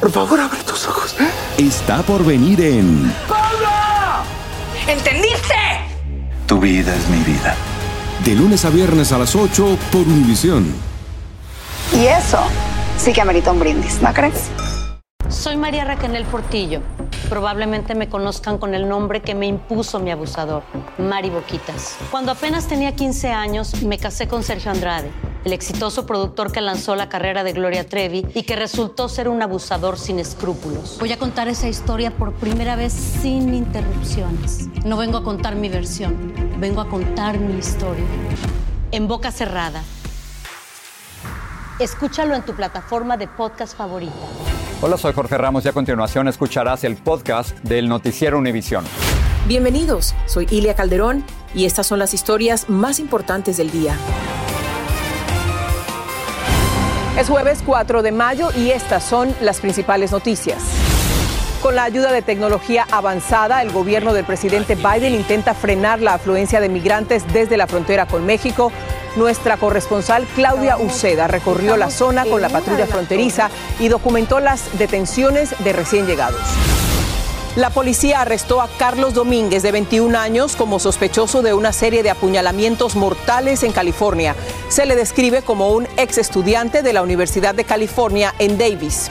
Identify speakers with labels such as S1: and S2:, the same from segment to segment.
S1: Por favor, abre tus ojos.
S2: está por venir en
S3: ¿Entendiste?
S1: Tu vida es mi vida.
S2: De lunes a viernes a las 8 por Univisión.
S3: Y eso sí que amerita un brindis, ¿no crees?
S4: Soy María Raquel Portillo. Probablemente me conozcan con el nombre que me impuso mi abusador, Mari Boquitas. Cuando apenas tenía 15 años, me casé con Sergio Andrade, el exitoso productor que lanzó la carrera de Gloria Trevi y que resultó ser un abusador sin escrúpulos. Voy a contar esa historia por primera vez sin interrupciones. No vengo a contar mi versión, vengo a contar mi historia. En boca cerrada. Escúchalo en tu plataforma de podcast favorita.
S5: Hola, soy Jorge Ramos y a continuación escucharás el podcast del Noticiero Univisión.
S6: Bienvenidos, soy Ilia Calderón y estas son las historias más importantes del día. Es jueves 4 de mayo y estas son las principales noticias. Con la ayuda de tecnología avanzada, el gobierno del presidente Biden intenta frenar la afluencia de migrantes desde la frontera con México. Nuestra corresponsal Claudia Uceda recorrió la zona con la patrulla fronteriza y documentó las detenciones de recién llegados. La policía arrestó a Carlos Domínguez, de 21 años, como sospechoso de una serie de apuñalamientos mortales en California. Se le describe como un ex estudiante de la Universidad de California en Davis.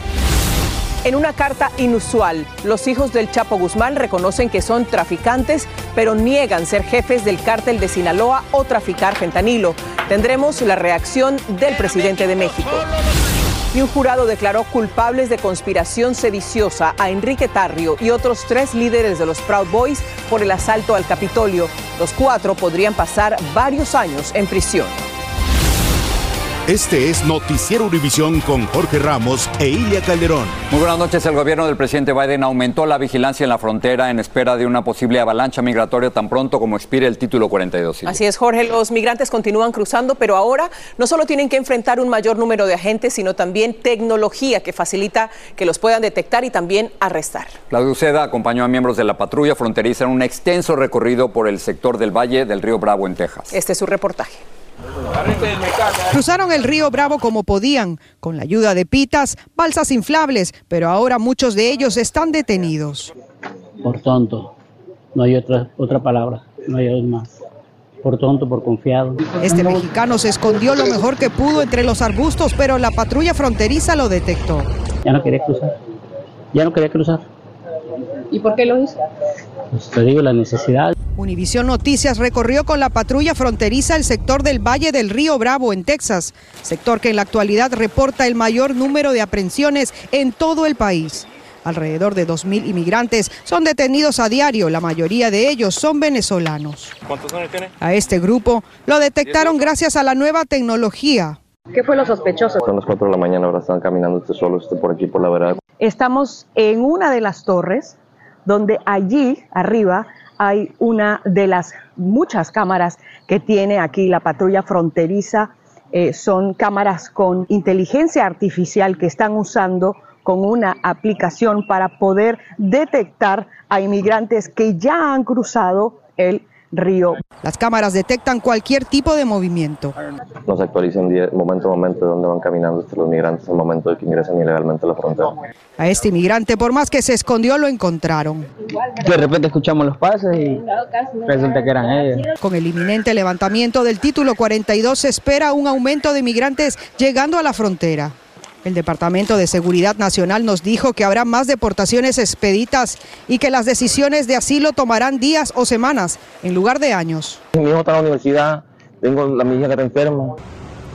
S6: En una carta inusual, los hijos del Chapo Guzmán reconocen que son traficantes, pero niegan ser jefes del cártel de Sinaloa o traficar fentanilo. Tendremos la reacción del presidente de México. Y un jurado declaró culpables de conspiración sediciosa a Enrique Tarrio y otros tres líderes de los Proud Boys por el asalto al Capitolio. Los cuatro podrían pasar varios años en prisión.
S2: Este es Noticiero Univisión con Jorge Ramos e Ilia Calderón.
S5: Muy buenas noches. El gobierno del presidente Biden aumentó la vigilancia en la frontera en espera de una posible avalancha migratoria tan pronto como expire el título 42.
S6: Así es, Jorge. Los migrantes continúan cruzando, pero ahora no solo tienen que enfrentar un mayor número de agentes, sino también tecnología que facilita que los puedan detectar y también arrestar.
S5: Claudio Uceda acompañó a miembros de la patrulla fronteriza en un extenso recorrido por el sector del Valle del Río Bravo en Texas.
S6: Este es su reportaje.
S7: Cruzaron el río Bravo como podían, con la ayuda de pitas, balsas inflables, pero ahora muchos de ellos están detenidos.
S8: por tonto. No hay otra, otra palabra, no hay más. Por tonto, por confiado.
S7: Este mexicano se escondió lo mejor que pudo entre los arbustos, pero la patrulla fronteriza lo detectó.
S8: Ya no quería cruzar. Ya no quería cruzar.
S6: ¿Y por qué lo hizo?
S8: Pues te digo, la necesidad.
S7: Univisión Noticias recorrió con la patrulla fronteriza el sector del Valle del Río Bravo en Texas, sector que en la actualidad reporta el mayor número de aprehensiones en todo el país. Alrededor de 2.000 inmigrantes son detenidos a diario, la mayoría de ellos son venezolanos.
S9: ¿Cuántos años tiene?
S7: A este grupo lo detectaron gracias a la nueva tecnología.
S6: ¿Qué fue lo sospechoso?
S10: Son las 4 de la mañana, ahora están caminando usted solo, usted por aquí, por la vereda.
S6: Estamos en una de las torres donde allí arriba hay una de las muchas cámaras que tiene aquí la patrulla fronteriza. Eh, son cámaras con inteligencia artificial que están usando con una aplicación para poder detectar a inmigrantes que ya han cruzado el río.
S7: Las cámaras detectan cualquier tipo de movimiento.
S10: Nos actualizan momento a momento de dónde van caminando estos los migrantes al momento de que ingresan ilegalmente a la frontera.
S7: A este inmigrante, por más que se escondió, lo encontraron.
S8: De repente escuchamos los pasos y resulta que eran ellos.
S7: Con el inminente levantamiento del título 42 se espera un aumento de migrantes llegando a la frontera. El Departamento de Seguridad Nacional nos dijo que habrá más deportaciones expeditas y que las decisiones de asilo tomarán días o semanas en lugar de años.
S10: Mi hijo está en la universidad, tengo la hija que está enferma.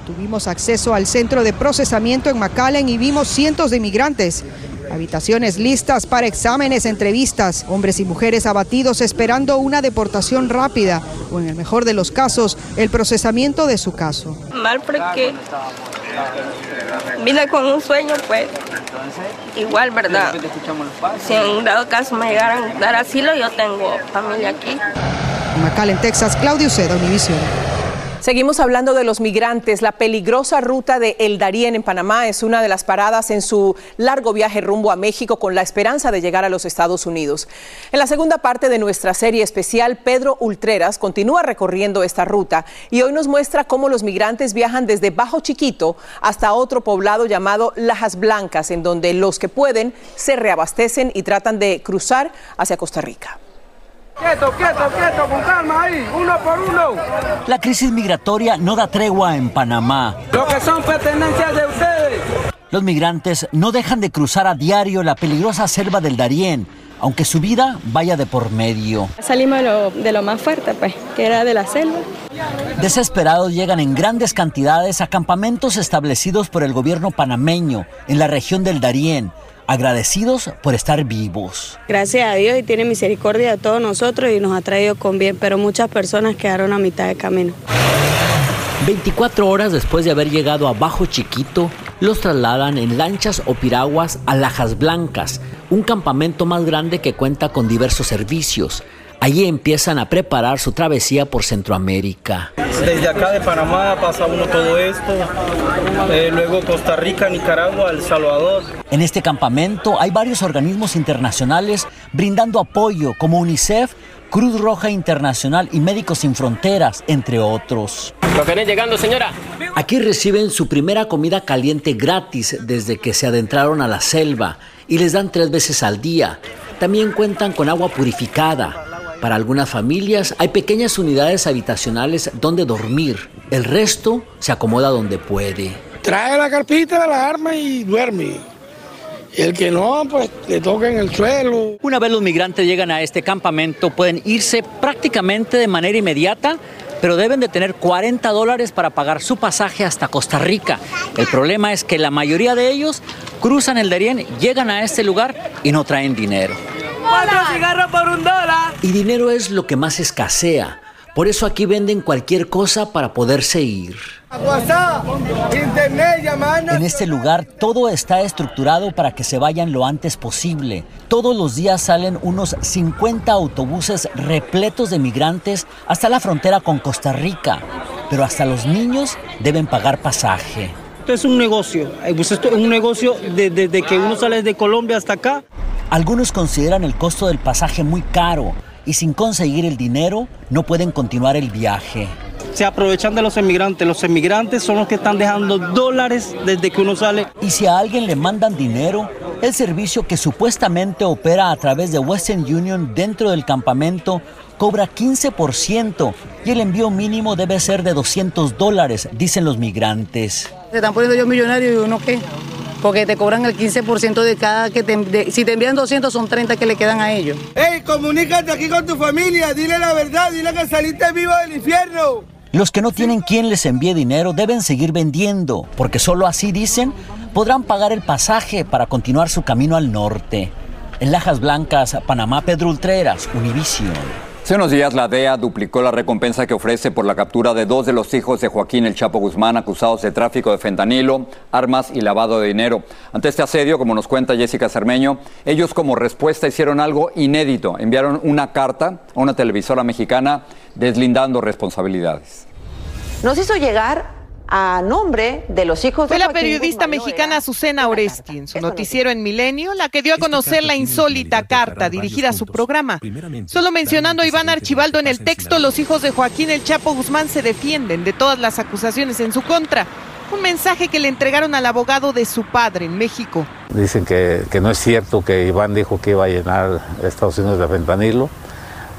S7: Tuvimos acceso al centro de procesamiento en McAllen y vimos cientos de inmigrantes. Habitaciones listas para exámenes, entrevistas, hombres y mujeres abatidos esperando una deportación rápida o en el mejor de los casos, el procesamiento de su caso.
S11: Mal porque vine con un sueño, pues,
S9: igual, ¿verdad? Si en dado caso me llegaran a dar asilo, yo tengo familia aquí.
S7: En Texas, Claudio Seda, Univision.
S6: Seguimos hablando de los migrantes. La peligrosa ruta de El Darién en Panamá es una de las paradas en su largo viaje rumbo a México con la esperanza de llegar a los Estados Unidos. En la segunda parte de nuestra serie especial, Pedro Ultreras continúa recorriendo esta ruta y hoy nos muestra cómo los migrantes viajan desde Bajo Chiquito hasta otro poblado llamado Lajas Blancas, en donde los que pueden se reabastecen y tratan de cruzar hacia Costa Rica.
S11: Quieto, quieto, quieto, con calma ahí, uno por uno.
S12: La crisis migratoria no da tregua en Panamá.
S11: Lo que son pertenencias de ustedes.
S12: Los migrantes no dejan de cruzar a diario la peligrosa selva del Darién, aunque su vida vaya de por medio.
S13: Salimos de lo, de lo más fuerte, pues, que era de la selva.
S12: Desesperados llegan en grandes cantidades a campamentos establecidos por el gobierno panameño en la región del Darién agradecidos por estar vivos.
S13: Gracias a Dios y tiene misericordia de todos nosotros y nos ha traído con bien, pero muchas personas quedaron a mitad de camino.
S12: 24 horas después de haber llegado a Bajo Chiquito, los trasladan en lanchas o piraguas a Lajas Blancas, un campamento más grande que cuenta con diversos servicios. Allí empiezan a preparar su travesía por Centroamérica.
S14: Desde acá de Panamá pasa uno todo esto, eh, luego Costa Rica, Nicaragua, El Salvador.
S12: En este campamento hay varios organismos internacionales brindando apoyo como UNICEF, Cruz Roja Internacional y Médicos Sin Fronteras, entre otros.
S15: ¿Lo querés llegando, señora?
S12: Aquí reciben su primera comida caliente gratis desde que se adentraron a la selva y les dan tres veces al día. También cuentan con agua purificada. Para algunas familias hay pequeñas unidades habitacionales donde dormir. El resto se acomoda donde puede.
S16: Trae la carpita, la arma y duerme. Y el que no, pues le toca en el suelo.
S12: Una vez los migrantes llegan a este campamento, pueden irse prácticamente de manera inmediata, pero deben de tener 40 dólares para pagar su pasaje hasta Costa Rica. El problema es que la mayoría de ellos cruzan el Darién, llegan a este lugar y no traen dinero.
S11: Cuatro cigarros por un dólar.
S12: Y dinero es lo que más escasea. Por eso aquí venden cualquier cosa para poderse ir. En este lugar todo está estructurado para que se vayan lo antes posible. Todos los días salen unos 50 autobuses repletos de migrantes hasta la frontera con Costa Rica. Pero hasta los niños deben pagar pasaje.
S14: Esto es un negocio. Pues esto es un negocio desde de, que uno sale de Colombia hasta acá.
S12: Algunos consideran el costo del pasaje muy caro y sin conseguir el dinero no pueden continuar el viaje.
S14: Se aprovechan de los emigrantes. Los emigrantes son los que están dejando dólares desde que uno sale.
S12: Y si a alguien le mandan dinero, el servicio que supuestamente opera a través de Western Union dentro del campamento cobra 15% y el envío mínimo debe ser de 200 dólares, dicen los migrantes.
S17: Se están poniendo yo millonario y uno qué porque te cobran el 15% de cada que te, si te envían 200 son 30 que le quedan a ellos.
S11: ¡Ey, comunícate aquí con tu familia! Dile la verdad, dile que saliste vivo del infierno.
S12: Los que no tienen quien les envíe dinero deben seguir vendiendo, porque solo así dicen podrán pagar el pasaje para continuar su camino al norte. En Lajas Blancas, Panamá, Pedro Ultreras, Univision.
S5: Hace unos días la DEA duplicó la recompensa que ofrece por la captura de dos de los hijos de Joaquín El Chapo Guzmán acusados de tráfico de fentanilo, armas y lavado de dinero. Ante este asedio, como nos cuenta Jessica Cermeño, ellos como respuesta hicieron algo inédito. Enviaron una carta a una televisora mexicana deslindando responsabilidades.
S18: Nos hizo llegar a nombre de los hijos
S19: de
S18: Fue
S19: la periodista mexicana Azucena Oresti en su noticiero en Milenio la que dio a conocer la insólita carta dirigida a su programa. Solo mencionando a Iván Archibaldo en el texto, los hijos de Joaquín El Chapo Guzmán se defienden de todas las acusaciones en su contra. Un mensaje que le entregaron al abogado de su padre en México.
S20: Dicen que, que no es cierto que Iván dijo que iba a llenar Estados Unidos de fentanilo.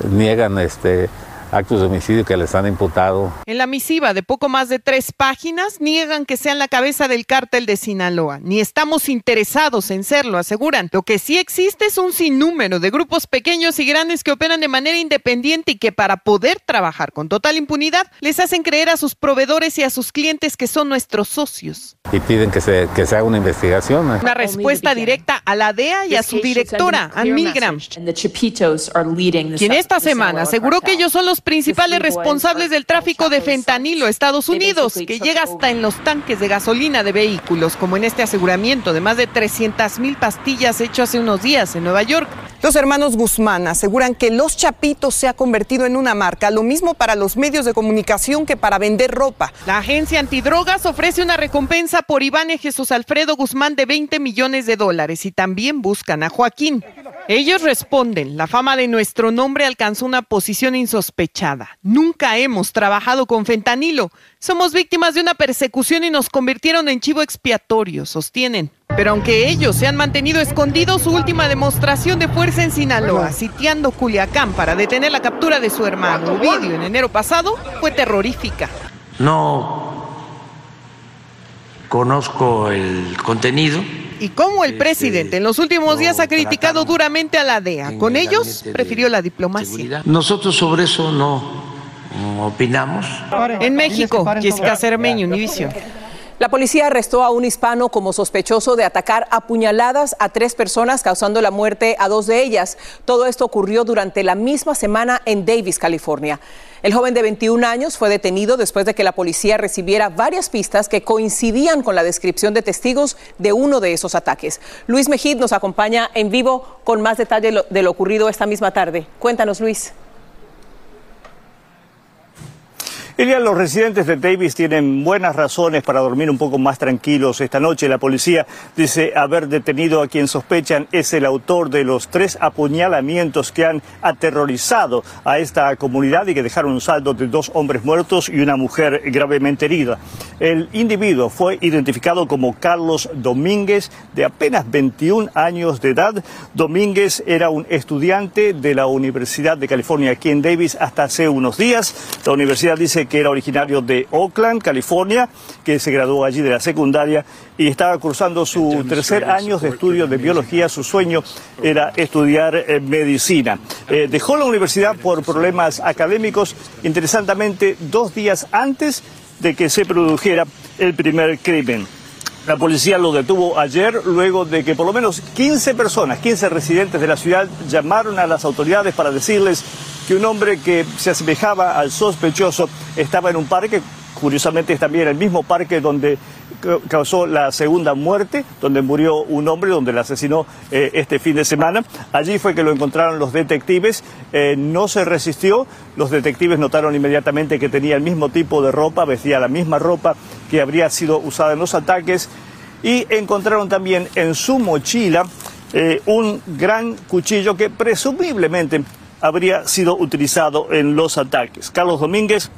S20: Niegan este, actos de homicidio que les han imputado.
S19: En la misiva de poco más de tres páginas niegan que sean la cabeza del cártel de Sinaloa, ni estamos interesados en serlo, aseguran. Lo que sí existe es un sinnúmero de grupos pequeños y grandes que operan de manera independiente y que para poder trabajar con total impunidad les hacen creer a sus proveedores y a sus clientes que son nuestros socios.
S20: Y piden que se, que se haga una investigación.
S19: Una respuesta directa a la DEA y a su directora, Ann Milgram, quien esta semana aseguró que ellos son los los principales responsables del tráfico de fentanilo a Estados Unidos, que llega hasta en los tanques de gasolina de vehículos, como en este aseguramiento de más de 300 mil pastillas hecho hace unos días en Nueva York.
S15: Los hermanos Guzmán aseguran que Los Chapitos se ha convertido en una marca, lo mismo para los medios de comunicación que para vender ropa.
S19: La agencia antidrogas ofrece una recompensa por Iván y Jesús Alfredo Guzmán de 20 millones de dólares y también buscan a Joaquín. Ellos responden, la fama de nuestro nombre alcanzó una posición insospechada. Nunca hemos trabajado con fentanilo. Somos víctimas de una persecución y nos convirtieron en chivo expiatorio, sostienen. Pero aunque ellos se han mantenido escondidos, su última demostración de fuerza en Sinaloa, sitiando Culiacán para detener la captura de su hermano Ovidio en enero pasado, fue terrorífica.
S21: No conozco el contenido
S19: y cómo el presidente en los últimos días ha criticado duramente a la DEA. Con ellos prefirió la diplomacia.
S21: Nosotros sobre eso no opinamos.
S19: En México, Jessica Cermeño, Univision.
S6: La policía arrestó a un hispano como sospechoso de atacar a puñaladas a tres personas, causando la muerte a dos de ellas. Todo esto ocurrió durante la misma semana en Davis, California. El joven de 21 años fue detenido después de que la policía recibiera varias pistas que coincidían con la descripción de testigos de uno de esos ataques. Luis Mejid nos acompaña en vivo con más detalle de lo ocurrido esta misma tarde. Cuéntanos, Luis.
S22: Ilian, los residentes de Davis tienen buenas razones para dormir un poco más tranquilos esta noche. La policía dice haber detenido a quien sospechan es el autor de los tres apuñalamientos que han aterrorizado a esta comunidad y que dejaron un saldo de dos hombres muertos y una mujer gravemente herida. El individuo fue identificado como Carlos Domínguez, de apenas 21 años de edad. Domínguez era un estudiante de la Universidad de California aquí en Davis hasta hace unos días. La universidad dice que era originario de Oakland, California, que se graduó allí de la secundaria y estaba cursando su tercer año de estudio de biología. Su sueño era estudiar eh, medicina. Eh, dejó la universidad por problemas académicos, interesantemente, dos días antes de que se produjera el primer crimen. La policía lo detuvo ayer luego de que por lo menos 15 personas, 15 residentes de la ciudad llamaron a las autoridades para decirles que un hombre que se asemejaba al sospechoso estaba en un parque, curiosamente es también el mismo parque donde causó la segunda muerte, donde murió un hombre, donde le asesinó eh, este fin de semana. Allí fue que lo encontraron los detectives, eh, no se resistió, los detectives notaron inmediatamente que tenía el mismo tipo de ropa, vestía la misma ropa que habría sido usada en los ataques y encontraron también en su mochila eh, un gran cuchillo que presumiblemente habría sido utilizado en los ataques. Carlos Domínguez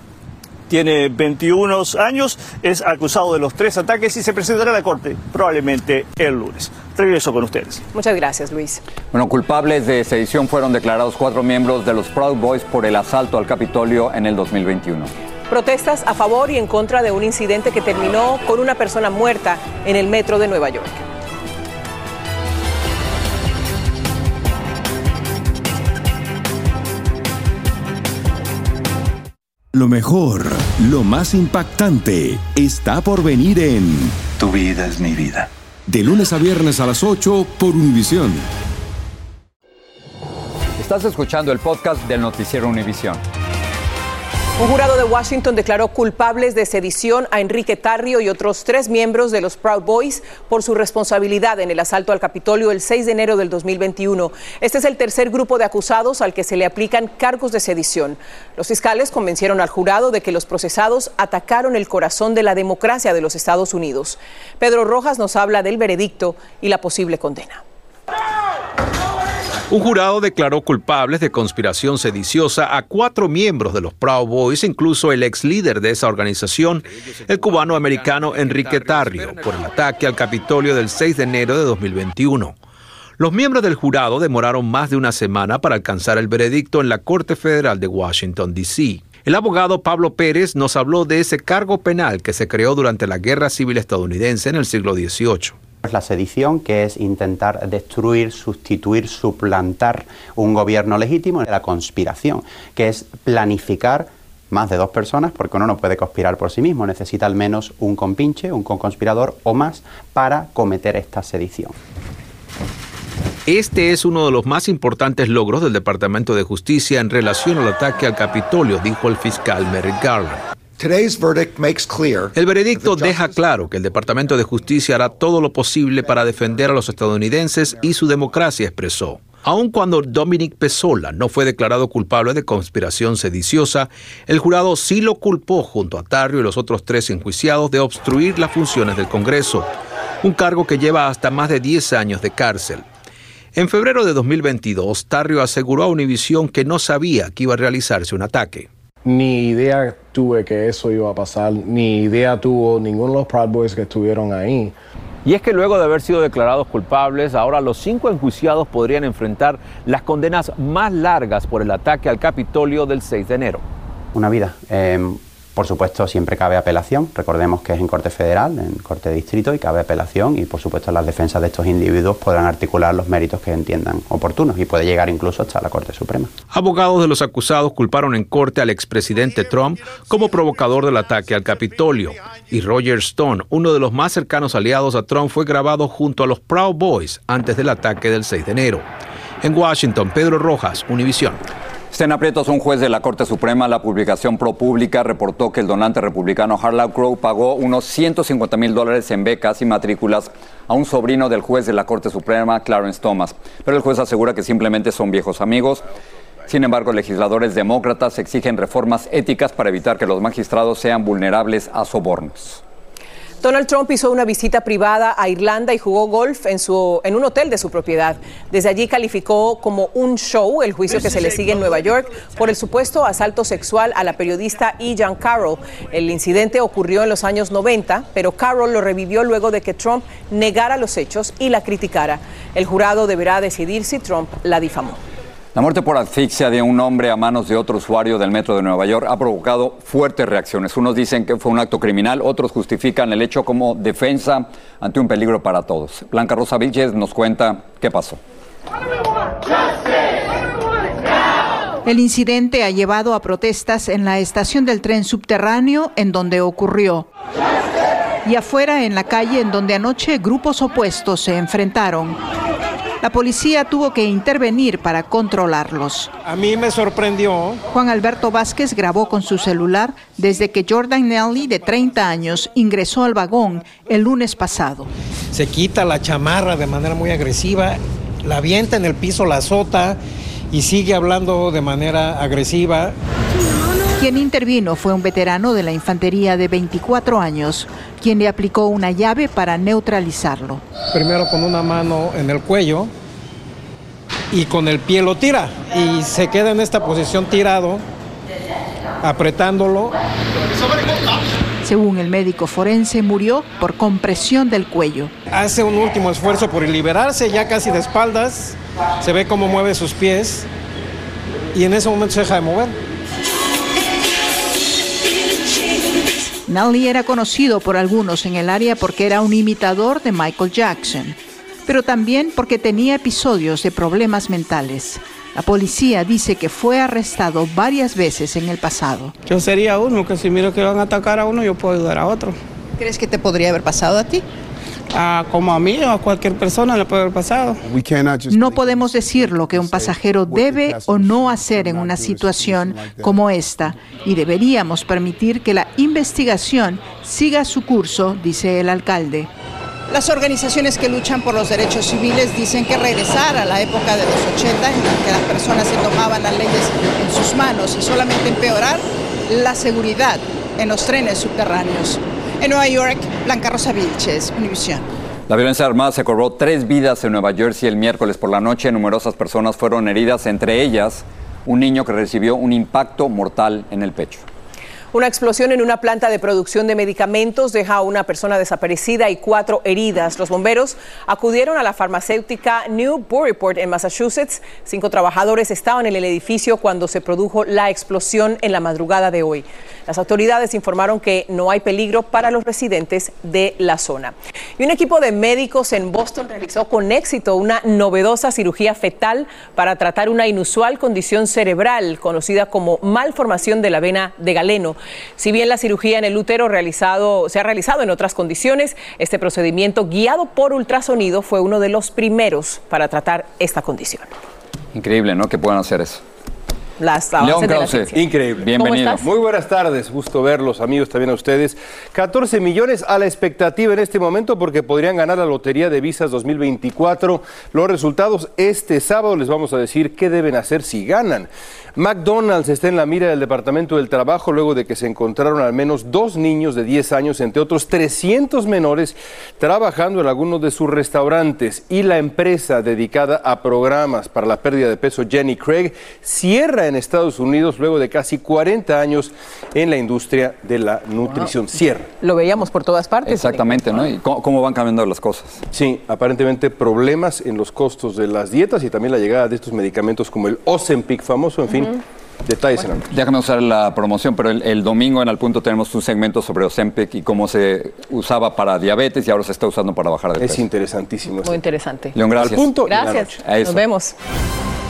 S22: tiene 21 años, es acusado de los tres ataques y se presentará a la corte probablemente el lunes. Regreso con ustedes.
S6: Muchas gracias, Luis.
S5: Bueno, culpables de sedición fueron declarados cuatro miembros de los Proud Boys por el asalto al Capitolio en el 2021.
S6: Protestas a favor y en contra de un incidente que terminó con una persona muerta en el metro de Nueva York.
S2: Lo mejor, lo más impactante, está por venir en
S1: Tu vida es mi vida.
S2: De lunes a viernes a las 8 por Univisión.
S5: Estás escuchando el podcast del noticiero Univisión.
S6: Un jurado de Washington declaró culpables de sedición a Enrique Tarrio y otros tres miembros de los Proud Boys por su responsabilidad en el asalto al Capitolio el 6 de enero del 2021. Este es el tercer grupo de acusados al que se le aplican cargos de sedición. Los fiscales convencieron al jurado de que los procesados atacaron el corazón de la democracia de los Estados Unidos. Pedro Rojas nos habla del veredicto y la posible condena.
S23: Un jurado declaró culpables de conspiración sediciosa a cuatro miembros de los Proud Boys, incluso el ex líder de esa organización, el cubano-americano Enrique Tarrio, por el ataque al Capitolio del 6 de enero de 2021. Los miembros del jurado demoraron más de una semana para alcanzar el veredicto en la Corte Federal de Washington, D.C. El abogado Pablo Pérez nos habló de ese cargo penal que se creó durante la Guerra Civil estadounidense en el siglo XVIII
S24: la sedición, que es intentar destruir, sustituir, suplantar un gobierno legítimo, la conspiración, que es planificar más de dos personas, porque uno no puede conspirar por sí mismo, necesita al menos un compinche, un conspirador o más para cometer esta sedición.
S23: Este es uno de los más importantes logros del Departamento de Justicia en relación al ataque al Capitolio, dijo el fiscal Merrick Garland. El veredicto deja claro que el Departamento de Justicia hará todo lo posible para defender a los estadounidenses y su democracia, expresó. Aun cuando Dominic Pesola no fue declarado culpable de conspiración sediciosa, el jurado sí lo culpó junto a Tarrio y los otros tres enjuiciados de obstruir las funciones del Congreso, un cargo que lleva hasta más de 10 años de cárcel. En febrero de 2022, Tarrio aseguró a Univision que no sabía que iba a realizarse un ataque.
S25: Ni idea tuve que eso iba a pasar, ni idea tuvo ninguno de los Proud Boys que estuvieron ahí.
S26: Y es que luego de haber sido declarados culpables, ahora los cinco enjuiciados podrían enfrentar las condenas más largas por el ataque al Capitolio del 6 de enero.
S24: Una vida. Em, por supuesto, siempre cabe apelación. Recordemos que es en Corte Federal, en Corte de Distrito, y cabe apelación. Y por supuesto, las defensas de estos individuos podrán articular los méritos que entiendan oportunos y puede llegar incluso hasta la Corte Suprema.
S23: Abogados de los acusados culparon en corte al expresidente Trump como provocador del ataque al Capitolio. Y Roger Stone, uno de los más cercanos aliados a Trump, fue grabado junto a los Proud Boys antes del ataque del 6 de enero. En Washington, Pedro Rojas, Univisión.
S5: Estén aprietos, un juez de la Corte Suprema, la publicación ProPublica, reportó que el donante republicano Harlow Crow pagó unos 150 mil dólares en becas y matrículas a un sobrino del juez de la Corte Suprema, Clarence Thomas. Pero el juez asegura que simplemente son viejos amigos. Sin embargo, legisladores demócratas exigen reformas éticas para evitar que los magistrados sean vulnerables a sobornos.
S6: Donald Trump hizo una visita privada a Irlanda y jugó golf en, su, en un hotel de su propiedad. Desde allí calificó como un show el juicio que se le sigue en Nueva York por el supuesto asalto sexual a la periodista E. Carroll. El incidente ocurrió en los años 90, pero Carroll lo revivió luego de que Trump negara los hechos y la criticara. El jurado deberá decidir si Trump la difamó.
S5: La muerte por asfixia de un hombre a manos de otro usuario del metro de Nueva York ha provocado fuertes reacciones. Unos dicen que fue un acto criminal, otros justifican el hecho como defensa ante un peligro para todos. Blanca Rosa Vilches nos cuenta qué pasó.
S27: El incidente ha llevado a protestas en la estación del tren subterráneo en donde ocurrió. Y afuera en la calle en donde anoche grupos opuestos se enfrentaron. La policía tuvo que intervenir para controlarlos.
S28: A mí me sorprendió.
S27: Juan Alberto Vázquez grabó con su celular desde que Jordan Nelly, de 30 años, ingresó al vagón el lunes pasado.
S28: Se quita la chamarra de manera muy agresiva, la avienta en el piso, la azota y sigue hablando de manera agresiva.
S27: Quien intervino fue un veterano de la infantería de 24 años, quien le aplicó una llave para neutralizarlo.
S28: Primero con una mano en el cuello y con el pie lo tira y se queda en esta posición tirado, apretándolo.
S27: Según el médico forense, murió por compresión del cuello.
S28: Hace un último esfuerzo por liberarse, ya casi de espaldas, se ve cómo mueve sus pies y en ese momento se deja de mover.
S27: Nally era conocido por algunos en el área porque era un imitador de Michael Jackson, pero también porque tenía episodios de problemas mentales. La policía dice que fue arrestado varias veces en el pasado.
S28: Yo sería uno, que si miro que van a atacar a uno, yo puedo ayudar a otro.
S27: ¿Crees que te podría haber pasado a ti?
S28: Ah, como a mí o a cualquier persona le puede haber pasado.
S27: No podemos decir lo que un pasajero debe o no hacer en una situación como esta y deberíamos permitir que la investigación siga su curso, dice el alcalde.
S29: Las organizaciones que luchan por los derechos civiles dicen que regresar a la época de los 80 en la que las personas se tomaban las leyes en sus manos y solamente empeorar la seguridad en los trenes subterráneos. En Nueva York, Blanca Rosa Vilches, Univisión.
S5: La violencia armada se cobró tres vidas en Nueva Jersey el miércoles por la noche. Numerosas personas fueron heridas, entre ellas un niño que recibió un impacto mortal en el pecho.
S6: Una explosión en una planta de producción de medicamentos deja a una persona desaparecida y cuatro heridas. Los bomberos acudieron a la farmacéutica New Buryport en Massachusetts. Cinco trabajadores estaban en el edificio cuando se produjo la explosión en la madrugada de hoy. Las autoridades informaron que no hay peligro para los residentes de la zona. Y un equipo de médicos en Boston realizó con éxito una novedosa cirugía fetal para tratar una inusual condición cerebral conocida como malformación de la vena de galeno. Si bien la cirugía en el útero realizado, se ha realizado en otras condiciones, este procedimiento guiado por ultrasonido fue uno de los primeros para tratar esta condición.
S5: Increíble, ¿no? Que puedan hacer eso.
S6: Las
S5: León
S6: de la
S5: Krause.
S6: ciencia.
S30: Increíble.
S5: Bienvenido.
S30: Muy buenas tardes, gusto verlos, amigos, también a ustedes. 14 millones a la expectativa en este momento porque podrían ganar la Lotería de Visas 2024. Los resultados este sábado les vamos a decir qué deben hacer si ganan. McDonald's está en la mira del Departamento del Trabajo luego de que se encontraron al menos dos niños de 10 años, entre otros 300 menores, trabajando en algunos de sus restaurantes. Y la empresa dedicada a programas para la pérdida de peso, Jenny Craig, cierra en Estados Unidos luego de casi 40 años en la industria de la nutrición. Cierra.
S6: Lo veíamos por todas partes.
S5: Exactamente, ¿no? Y cómo, cómo van cambiando las cosas.
S30: Sí, aparentemente problemas en los costos de las dietas y también la llegada de estos medicamentos como el Ozempic famoso, en fin, detalles en la noticia.
S5: Déjame usar la promoción, pero el, el domingo en Al Punto tenemos un segmento sobre Ozempic y cómo se usaba para diabetes y ahora se está usando para bajar de peso.
S30: Es interesantísimo.
S6: Muy interesante.
S5: León, gracias.
S30: Al punto
S6: Gracias. Nos vemos.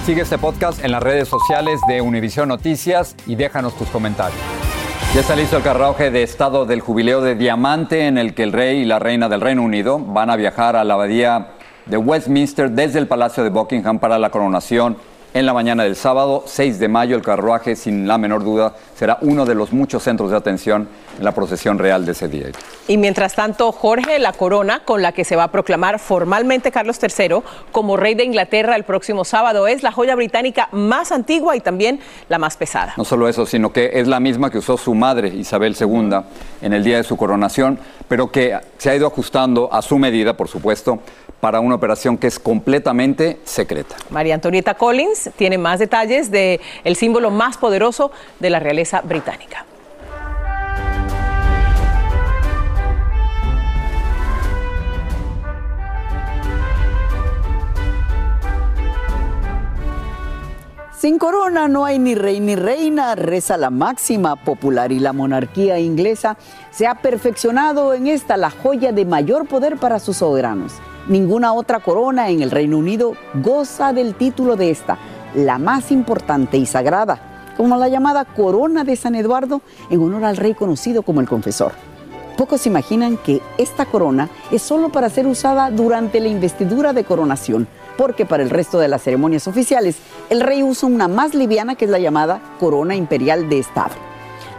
S5: Sigue este podcast en las redes sociales de Univision Noticias y déjanos tus comentarios. Ya está listo el carruaje de estado del jubileo de diamante en el que el rey y la reina del Reino Unido van a viajar a la abadía de Westminster desde el Palacio de Buckingham para la coronación en la mañana del sábado 6 de mayo. El carruaje, sin la menor duda, será uno de los muchos centros de atención en la procesión real de ese día.
S6: Y mientras tanto, Jorge, la corona con la que se va a proclamar formalmente Carlos III como rey de Inglaterra el próximo sábado es la joya británica más antigua y también la más pesada.
S5: No solo eso, sino que es la misma que usó su madre, Isabel II, en el día de su coronación, pero que se ha ido ajustando a su medida, por supuesto, para una operación que es completamente secreta.
S6: María Antonieta Collins tiene más detalles de el símbolo más poderoso de la realeza británica.
S31: Sin corona no hay ni rey ni reina, reza la máxima popular y la monarquía inglesa se ha perfeccionado en esta la joya de mayor poder para sus soberanos. Ninguna otra corona en el Reino Unido goza del título de esta, la más importante y sagrada, como la llamada Corona de San Eduardo en honor al rey conocido como el Confesor. Pocos imaginan que esta corona es solo para ser usada durante la investidura de coronación, porque para el resto de las ceremonias oficiales el rey usa una más liviana que es la llamada corona imperial de Estado.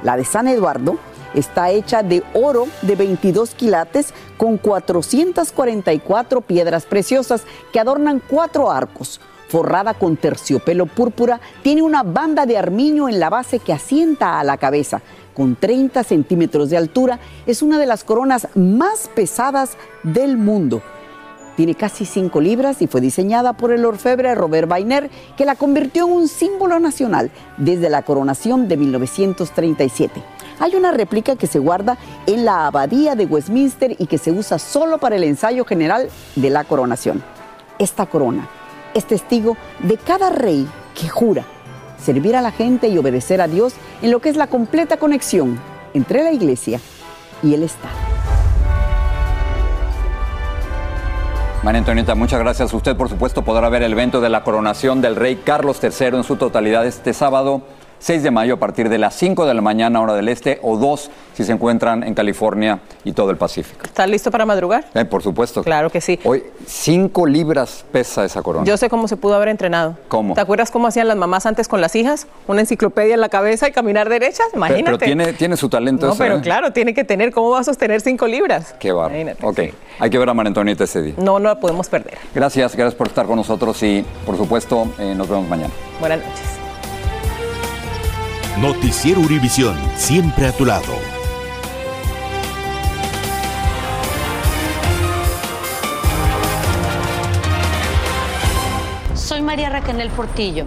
S31: La de San Eduardo está hecha de oro de 22 quilates con 444 piedras preciosas que adornan cuatro arcos. Forrada con terciopelo púrpura, tiene una banda de armiño en la base que asienta a la cabeza. Con 30 centímetros de altura, es una de las coronas más pesadas del mundo. Tiene casi 5 libras y fue diseñada por el orfebre Robert Bainer, que la convirtió en un símbolo nacional desde la coronación de 1937. Hay una réplica que se guarda en la abadía de Westminster y que se usa solo para el ensayo general de la coronación. Esta corona es testigo de cada rey que jura servir a la gente y obedecer a Dios en lo que es la completa conexión entre la iglesia y el Estado.
S5: María Antonieta, muchas gracias. Usted, por supuesto, podrá ver el evento de la coronación del rey Carlos III en su totalidad este sábado 6 de mayo a partir de las 5 de la mañana hora del este o 2 si se encuentran en California y todo el Pacífico.
S6: ¿Estás listo para madrugar?
S5: Eh, por supuesto.
S6: Claro que sí.
S5: Hoy 5 libras pesa esa corona.
S6: Yo sé cómo se pudo haber entrenado.
S5: ¿Cómo?
S6: ¿Te acuerdas cómo hacían las mamás antes con las hijas? Una enciclopedia en la cabeza y caminar derechas. Imagínate.
S5: Pero, tiene, tiene su talento
S6: no, pero
S5: ¿eh?
S6: claro, tiene que tener. ¿Cómo va a sostener 5 libras?
S5: Qué bárbaro.
S6: Imagínate,
S5: Ok, hay que ver a María Antonieta ese día.
S6: No, no la podemos perder.
S5: Gracias, gracias por estar con nosotros y, por supuesto, eh, nos vemos mañana.
S6: Buenas noches.
S2: Noticiero Univisión, siempre a tu lado.
S32: Soy María Raquel Portillo.